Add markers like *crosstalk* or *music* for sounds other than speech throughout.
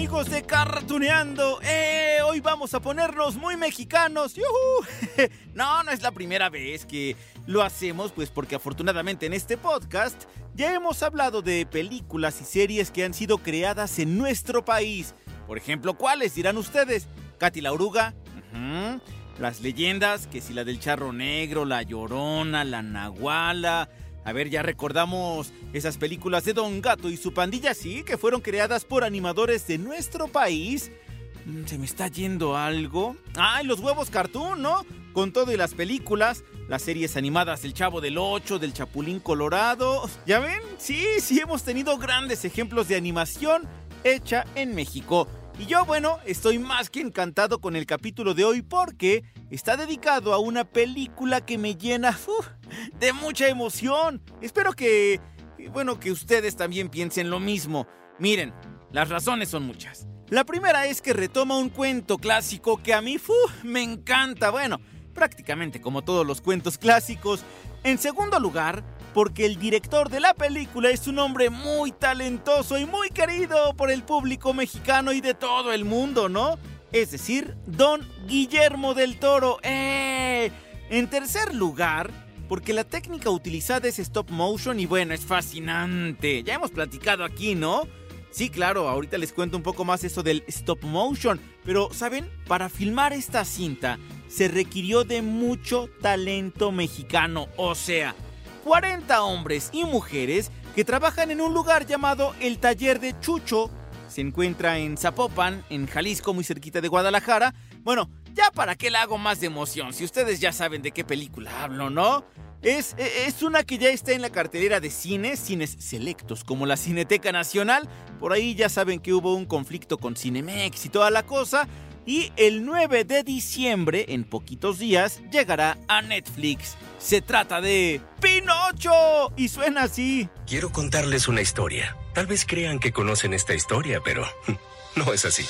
Amigos de Cartuneando. Eh, hoy vamos a ponernos muy mexicanos. ¡Yujú! *laughs* No, no es la primera vez que lo hacemos, pues porque afortunadamente en este podcast ya hemos hablado de películas y series que han sido creadas en nuestro país. Por ejemplo, ¿cuáles dirán ustedes? Katy la oruga. Las leyendas, que si la del charro negro, la llorona, la nahuala. A ver, ya recordamos esas películas de Don Gato y su pandilla, sí, que fueron creadas por animadores de nuestro país. Mm, ¿Se me está yendo algo? ¡Ay, los huevos cartoon, ¿no? Con todo y las películas, las series animadas del Chavo del Ocho, del Chapulín Colorado. ¿Ya ven? Sí, sí, hemos tenido grandes ejemplos de animación hecha en México. Y yo, bueno, estoy más que encantado con el capítulo de hoy porque está dedicado a una película que me llena *laughs* de mucha emoción. Espero que, bueno, que ustedes también piensen lo mismo. Miren, las razones son muchas. La primera es que retoma un cuento clásico que a mí me encanta. Bueno, prácticamente como todos los cuentos clásicos. En segundo lugar, porque el director de la película es un hombre muy talentoso y muy querido por el público mexicano y de todo el mundo, ¿no? Es decir, don Guillermo del Toro. ¡Eh! En tercer lugar, porque la técnica utilizada es stop motion y bueno, es fascinante. Ya hemos platicado aquí, ¿no? Sí, claro, ahorita les cuento un poco más eso del stop motion, pero ¿saben? Para filmar esta cinta se requirió de mucho talento mexicano, o sea, 40 hombres y mujeres que trabajan en un lugar llamado el Taller de Chucho. Se encuentra en Zapopan, en Jalisco, muy cerquita de Guadalajara. Bueno, ya para qué le hago más de emoción, si ustedes ya saben de qué película hablo, ¿no? Es, es una que ya está en la cartelera de cines, cines selectos como la Cineteca Nacional. Por ahí ya saben que hubo un conflicto con Cinemex y toda la cosa. Y el 9 de diciembre, en poquitos días, llegará a Netflix. Se trata de Pinocho y suena así. Quiero contarles una historia. Tal vez crean que conocen esta historia, pero *laughs* no es así.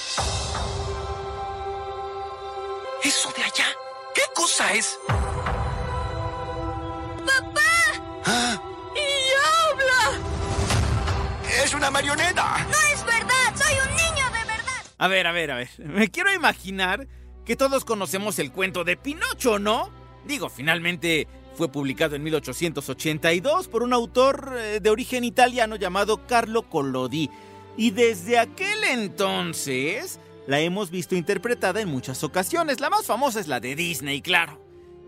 ¿Eso de allá? ¿Qué cosa es? ¡Papá! ¡Y habla! ¡Es una marioneta! ¡No A ver, a ver, a ver. Me quiero imaginar que todos conocemos el cuento de Pinocho, ¿no? Digo, finalmente fue publicado en 1882 por un autor eh, de origen italiano llamado Carlo Collodi. Y desde aquel entonces la hemos visto interpretada en muchas ocasiones. La más famosa es la de Disney, claro.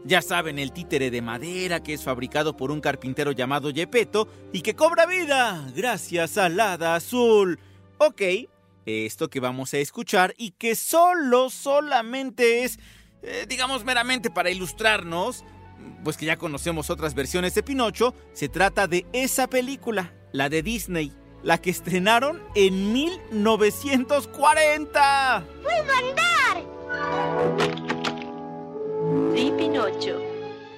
Ya saben, el títere de madera que es fabricado por un carpintero llamado Gepetto y que cobra vida gracias al hada azul. Ok, esto que vamos a escuchar y que solo, solamente es, eh, digamos, meramente para ilustrarnos, pues que ya conocemos otras versiones de Pinocho, se trata de esa película, la de Disney, la que estrenaron en 1940. ¡Puedo andar! Sí, Pinocho,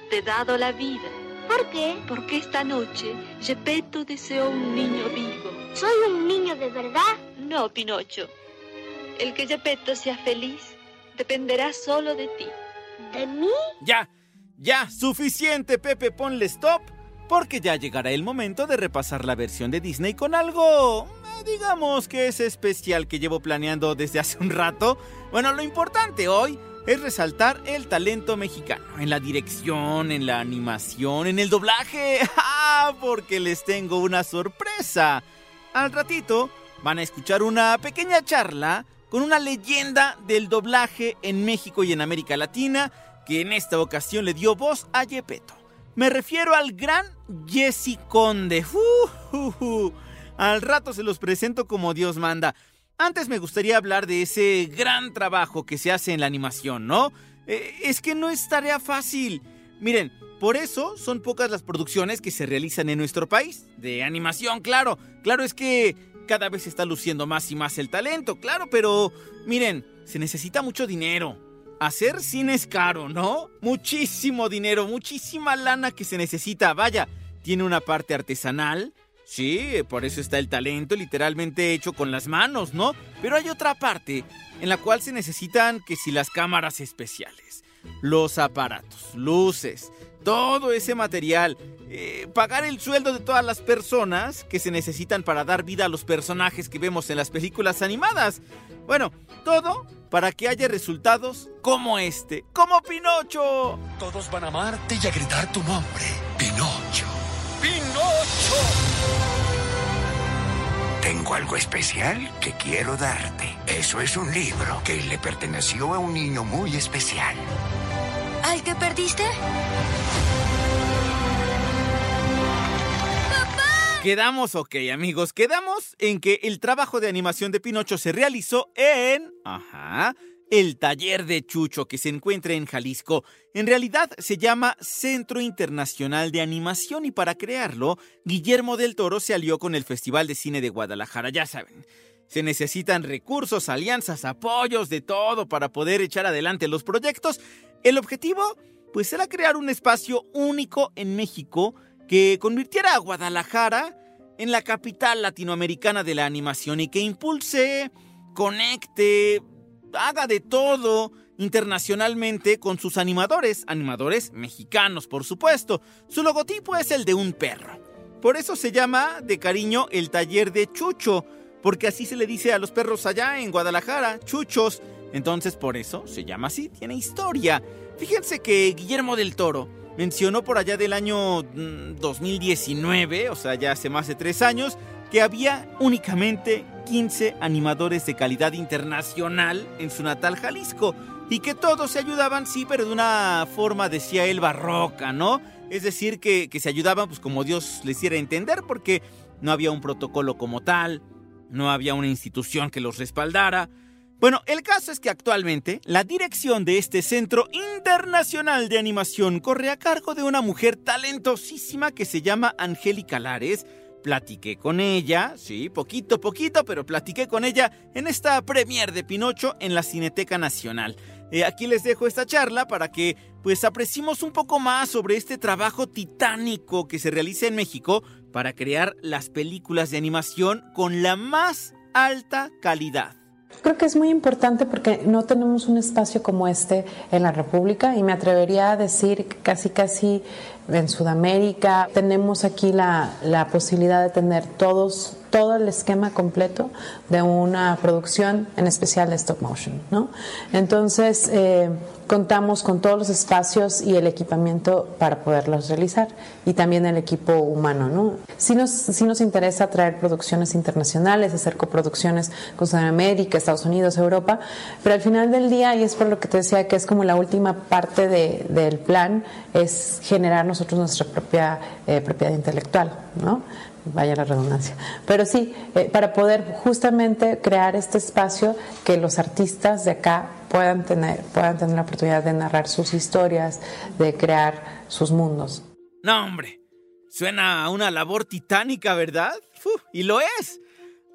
te he dado la vida, ¿Por qué? porque esta noche Gepetto deseó un niño vivo. ¿Soy un niño de verdad? No, Pinocho. El que Gepetto sea feliz dependerá solo de ti. ¿De mí? Ya, ya, suficiente, Pepe, ponle stop, porque ya llegará el momento de repasar la versión de Disney con algo, eh, digamos que es especial que llevo planeando desde hace un rato. Bueno, lo importante hoy es resaltar el talento mexicano en la dirección, en la animación, en el doblaje. *laughs* ¡Ah! Porque les tengo una sorpresa. Al ratito van a escuchar una pequeña charla con una leyenda del doblaje en México y en América Latina que en esta ocasión le dio voz a Gepetto. Me refiero al gran Jesse Conde. Uh, uh, uh. Al rato se los presento como Dios manda. Antes me gustaría hablar de ese gran trabajo que se hace en la animación, ¿no? Eh, es que no es tarea fácil. Miren, por eso son pocas las producciones que se realizan en nuestro país. De animación, claro. Claro es que cada vez está luciendo más y más el talento, claro, pero miren, se necesita mucho dinero. Hacer cine es caro, ¿no? Muchísimo dinero, muchísima lana que se necesita. Vaya, tiene una parte artesanal, sí, por eso está el talento literalmente hecho con las manos, ¿no? Pero hay otra parte en la cual se necesitan que si las cámaras especiales, los aparatos, luces, todo ese material, eh, pagar el sueldo de todas las personas que se necesitan para dar vida a los personajes que vemos en las películas animadas. Bueno, todo para que haya resultados como este, como Pinocho. Todos van a amarte y a gritar tu nombre, Pinocho. ¡Pinocho! Tengo algo especial que quiero darte. Eso es un libro que le perteneció a un niño muy especial. ¿Al que perdiste? Quedamos ok, amigos. Quedamos en que el trabajo de animación de Pinocho se realizó en. Ajá. El taller de Chucho que se encuentra en Jalisco. En realidad se llama Centro Internacional de Animación y para crearlo, Guillermo del Toro se alió con el Festival de Cine de Guadalajara, ya saben. Se necesitan recursos, alianzas, apoyos, de todo para poder echar adelante los proyectos. El objetivo, pues era crear un espacio único en México que convirtiera a Guadalajara en la capital latinoamericana de la animación y que impulse, conecte, haga de todo internacionalmente con sus animadores, animadores mexicanos por supuesto. Su logotipo es el de un perro. Por eso se llama de cariño el taller de Chucho, porque así se le dice a los perros allá en Guadalajara, chuchos. Entonces por eso se llama así, tiene historia. Fíjense que Guillermo del Toro mencionó por allá del año 2019, o sea, ya hace más de tres años, que había únicamente 15 animadores de calidad internacional en su natal Jalisco y que todos se ayudaban, sí, pero de una forma, decía él, barroca, ¿no? Es decir, que, que se ayudaban pues como Dios les hiciera entender porque no había un protocolo como tal, no había una institución que los respaldara. Bueno, el caso es que actualmente la dirección de este Centro Internacional de Animación corre a cargo de una mujer talentosísima que se llama Angélica Lares. Platiqué con ella, sí, poquito, poquito, pero platiqué con ella en esta premier de Pinocho en la Cineteca Nacional. Eh, aquí les dejo esta charla para que pues apreciemos un poco más sobre este trabajo titánico que se realiza en México para crear las películas de animación con la más alta calidad. Creo que es muy importante porque no tenemos un espacio como este en la República y me atrevería a decir que casi casi en Sudamérica tenemos aquí la, la posibilidad de tener todos todo el esquema completo de una producción, en especial de stop motion, ¿no? Entonces, eh, contamos con todos los espacios y el equipamiento para poderlos realizar y también el equipo humano, ¿no? Sí nos, sí nos interesa traer producciones internacionales, hacer coproducciones con Sudamérica, Estados Unidos, Europa, pero al final del día, y es por lo que te decía que es como la última parte de, del plan, es generar nosotros nuestra propia eh, propiedad intelectual, ¿no? vaya la redundancia. Pero sí, eh, para poder justamente crear este espacio que los artistas de acá puedan tener, puedan tener la oportunidad de narrar sus historias, de crear sus mundos. No, hombre, suena a una labor titánica, ¿verdad? y lo es.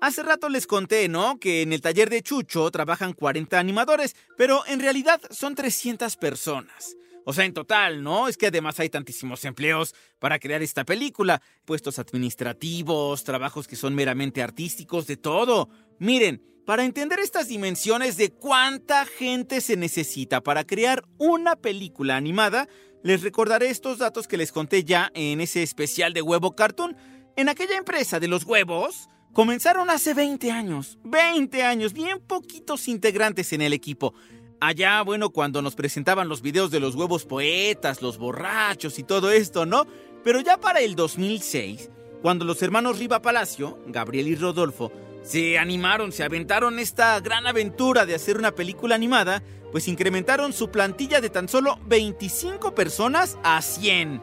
Hace rato les conté, ¿no? Que en el taller de Chucho trabajan 40 animadores, pero en realidad son 300 personas. O sea, en total, ¿no? Es que además hay tantísimos empleos para crear esta película. Puestos administrativos, trabajos que son meramente artísticos, de todo. Miren, para entender estas dimensiones de cuánta gente se necesita para crear una película animada, les recordaré estos datos que les conté ya en ese especial de Huevo Cartoon. En aquella empresa de los huevos, comenzaron hace 20 años. 20 años, bien poquitos integrantes en el equipo. Allá, bueno, cuando nos presentaban los videos de los huevos poetas, los borrachos y todo esto, ¿no? Pero ya para el 2006, cuando los hermanos Riva Palacio, Gabriel y Rodolfo, se animaron, se aventaron esta gran aventura de hacer una película animada, pues incrementaron su plantilla de tan solo 25 personas a 100.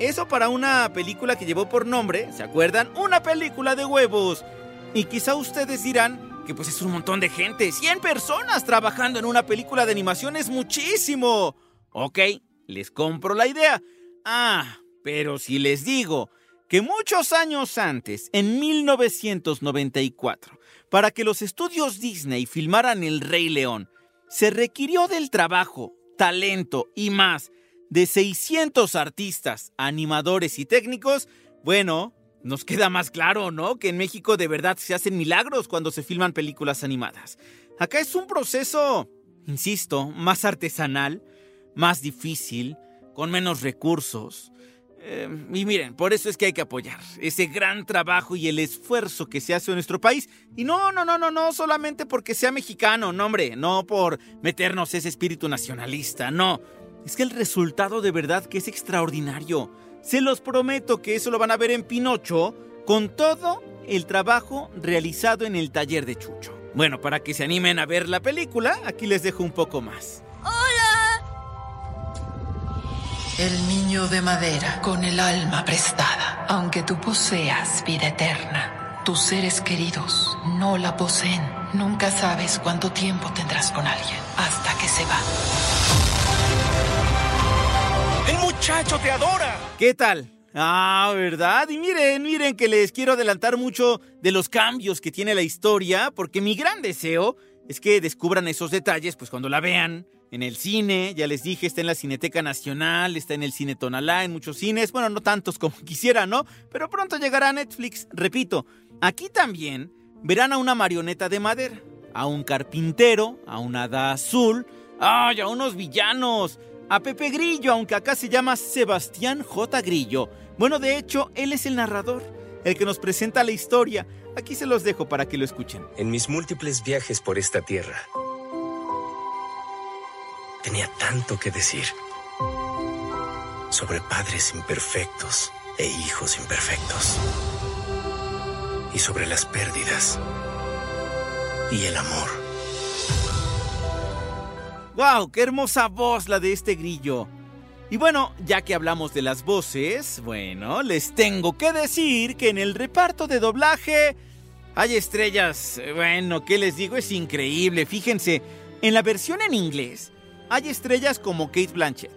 Eso para una película que llevó por nombre, ¿se acuerdan? Una película de huevos. Y quizá ustedes dirán, que pues es un montón de gente. 100 personas trabajando en una película de animación es muchísimo. Ok, les compro la idea. Ah, pero si les digo que muchos años antes, en 1994, para que los estudios Disney filmaran El Rey León, se requirió del trabajo, talento y más de 600 artistas, animadores y técnicos, bueno, nos queda más claro, ¿no? Que en México de verdad se hacen milagros cuando se filman películas animadas. Acá es un proceso, insisto, más artesanal, más difícil, con menos recursos. Eh, y miren, por eso es que hay que apoyar ese gran trabajo y el esfuerzo que se hace en nuestro país. Y no, no, no, no, no solamente porque sea mexicano, no, hombre, no por meternos ese espíritu nacionalista, no. Es que el resultado de verdad que es extraordinario. Se los prometo que eso lo van a ver en Pinocho con todo el trabajo realizado en el taller de Chucho. Bueno, para que se animen a ver la película, aquí les dejo un poco más. El niño de madera con el alma prestada. Aunque tú poseas vida eterna, tus seres queridos no la poseen. Nunca sabes cuánto tiempo tendrás con alguien hasta que se va. ¡El muchacho te adora! ¿Qué tal? Ah, ¿verdad? Y miren, miren que les quiero adelantar mucho de los cambios que tiene la historia, porque mi gran deseo es que descubran esos detalles, pues cuando la vean en el cine, ya les dije, está en la Cineteca Nacional, está en el Cine Tonalá, en muchos cines, bueno, no tantos como *laughs* quisiera, ¿no? Pero pronto llegará a Netflix, repito, aquí también verán a una marioneta de madera, a un carpintero, a una hada azul, ¡ay, a unos villanos! A Pepe Grillo, aunque acá se llama Sebastián J. Grillo. Bueno, de hecho, él es el narrador, el que nos presenta la historia. Aquí se los dejo para que lo escuchen. En mis múltiples viajes por esta tierra, tenía tanto que decir sobre padres imperfectos e hijos imperfectos. Y sobre las pérdidas y el amor. ¡Wow! ¡Qué hermosa voz la de este grillo! Y bueno, ya que hablamos de las voces, bueno, les tengo que decir que en el reparto de doblaje hay estrellas. Bueno, ¿qué les digo? Es increíble. Fíjense, en la versión en inglés hay estrellas como Kate Blanchett,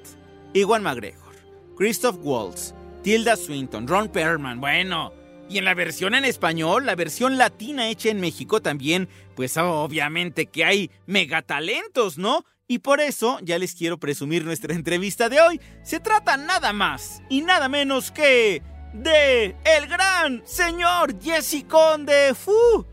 Iwan McGregor, Christoph Waltz, Tilda Swinton, Ron Perlman. Bueno, y en la versión en español, la versión latina hecha en México también, pues obviamente que hay megatalentos, ¿no? Y por eso ya les quiero presumir nuestra entrevista de hoy. Se trata nada más y nada menos que de el gran señor Jesse Conde. ¡Fu!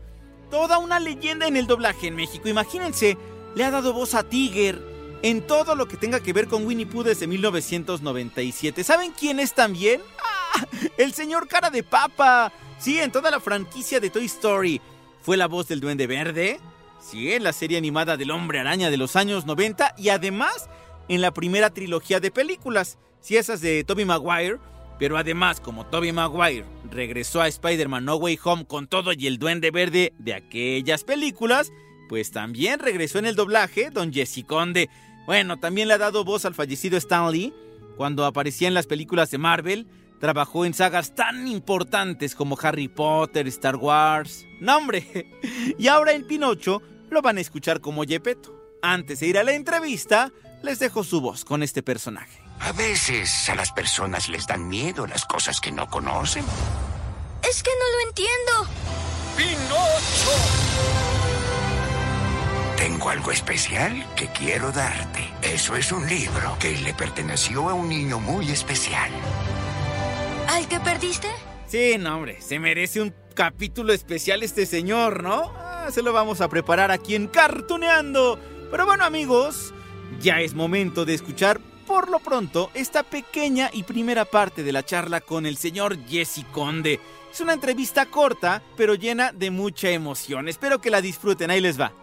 Toda una leyenda en el doblaje en México. Imagínense, le ha dado voz a Tiger en todo lo que tenga que ver con Winnie Pooh desde 1997. ¿Saben quién es también? ¡Ah! El señor Cara de Papa. Sí, en toda la franquicia de Toy Story. Fue la voz del Duende Verde. Sí, en la serie animada del Hombre Araña de los años 90 y además en la primera trilogía de películas, sí, esas de Tobey Maguire, pero además como Tobey Maguire regresó a Spider-Man No Way Home con todo y el Duende Verde de aquellas películas, pues también regresó en el doblaje Don Jesse Conde. Bueno, también le ha dado voz al fallecido Stan Lee cuando aparecía en las películas de Marvel. Trabajó en sagas tan importantes como Harry Potter, Star Wars. ¡No, hombre! *laughs* Y ahora en Pinocho lo van a escuchar como Yepeto. Antes de ir a la entrevista, les dejo su voz con este personaje. A veces a las personas les dan miedo las cosas que no conocen. Es que no lo entiendo. ¡Pinocho! Tengo algo especial que quiero darte. Eso es un libro que le perteneció a un niño muy especial. ¿Al que perdiste? Sí, no, hombre, se merece un capítulo especial este señor, ¿no? Ah, se lo vamos a preparar aquí en Cartuneando. Pero bueno, amigos, ya es momento de escuchar por lo pronto esta pequeña y primera parte de la charla con el señor Jesse Conde. Es una entrevista corta, pero llena de mucha emoción. Espero que la disfruten. Ahí les va.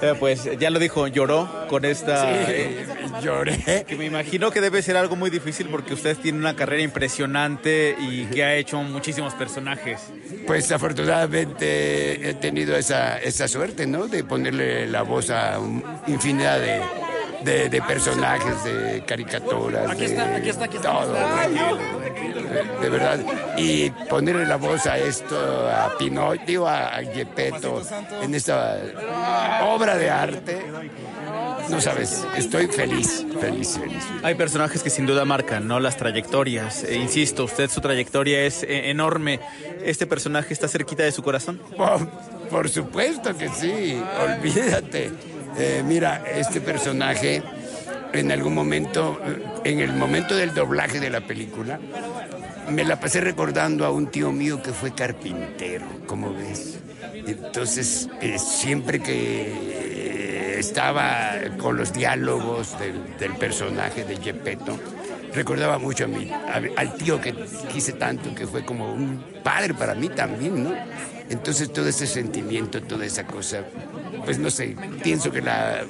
Eh, pues ya lo dijo, lloró con esta. Sí, lloré. Que me imagino que debe ser algo muy difícil porque usted tiene una carrera impresionante y que ha hecho muchísimos personajes. Pues afortunadamente he tenido esa, esa suerte, ¿no? De ponerle la voz a infinidad de, de, personajes, de caricaturas. Aquí está, aquí está, aquí está. Todo, De, verdad. Y ponerle la voz a esto, a Pinocchio, a, a Gepetto, en esta obra de arte. No sabes, estoy feliz, feliz, feliz. Hay personajes que sin duda marcan, ¿no? Las trayectorias. E insisto, usted su trayectoria es eh, enorme. ¿Este personaje está cerquita de su corazón? por supuesto que sí, olvídate. Eh, mira, este personaje en algún momento, en el momento del doblaje de la película, me la pasé recordando a un tío mío que fue carpintero, como ves. Entonces, eh, siempre que estaba con los diálogos del, personaje de Gepetto, recordaba mucho a mí, al tío que quise tanto, que fue como un padre para mí también, ¿no? Entonces todo ese sentimiento, toda esa cosa, pues no sé, pienso que la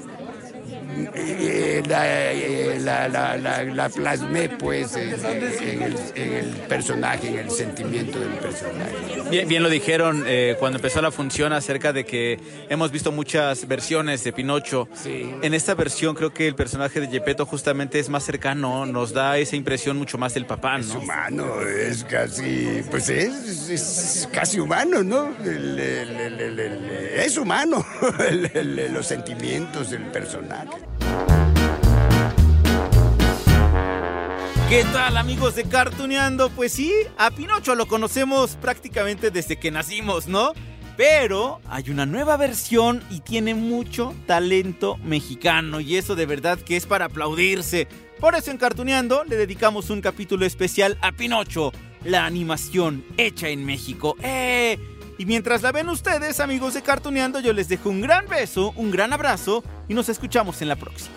eh, la, la, la, la, plasmé pues en, el, personaje, en el sentimiento del personaje. Bien, bien lo dijeron eh, cuando empezó la función acerca de que hemos visto muchas versiones de Pinocho. En esta versión creo que el personaje de Gepetto justamente es más cercano, nos da esa impresión mucho más del papá, ¿no? Es humano, es casi, pues es, es casi humano, ¿no? es humano, *laughs* los sentimientos del personaje. ¿Qué tal amigos de Cartuneando? Pues sí, a Pinocho lo conocemos prácticamente desde que nacimos, ¿no? Pero hay una nueva versión y tiene mucho talento mexicano y eso de verdad que es para aplaudirse. Por eso en Cartuneando le dedicamos un capítulo especial a Pinocho, la animación hecha en México. ¡Eh! Y mientras la ven ustedes, amigos de Cartuneando, yo les dejo un gran beso, un gran abrazo y nos escuchamos en la próxima.